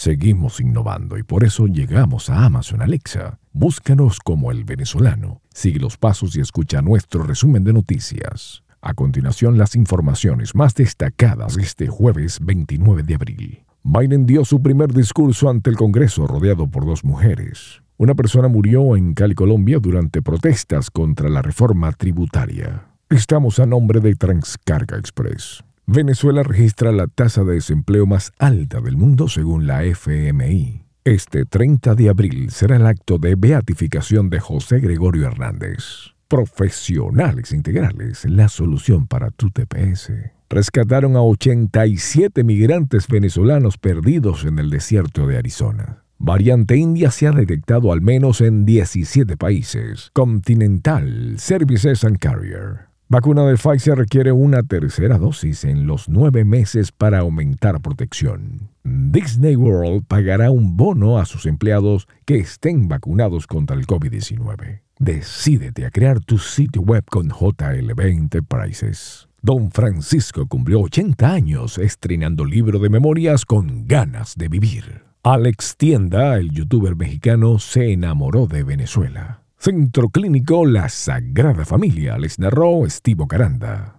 Seguimos innovando y por eso llegamos a Amazon Alexa. Búscanos como el venezolano. Sigue los pasos y escucha nuestro resumen de noticias. A continuación, las informaciones más destacadas este jueves 29 de abril. Biden dio su primer discurso ante el Congreso rodeado por dos mujeres. Una persona murió en Cali, Colombia, durante protestas contra la reforma tributaria. Estamos a nombre de Transcarga Express. Venezuela registra la tasa de desempleo más alta del mundo según la FMI. Este 30 de abril será el acto de beatificación de José Gregorio Hernández. Profesionales integrales, la solución para tu TPS. Rescataron a 87 migrantes venezolanos perdidos en el desierto de Arizona. Variante India se ha detectado al menos en 17 países. Continental Services and Carrier. Vacuna de Pfizer requiere una tercera dosis en los nueve meses para aumentar protección. Disney World pagará un bono a sus empleados que estén vacunados contra el COVID-19. Decídete a crear tu sitio web con JLB Enterprises. Don Francisco cumplió 80 años estrenando libro de memorias con ganas de vivir. Alex Tienda, el youtuber mexicano, se enamoró de Venezuela. Centro Clínico La Sagrada Familia, les narró Estivo Caranda.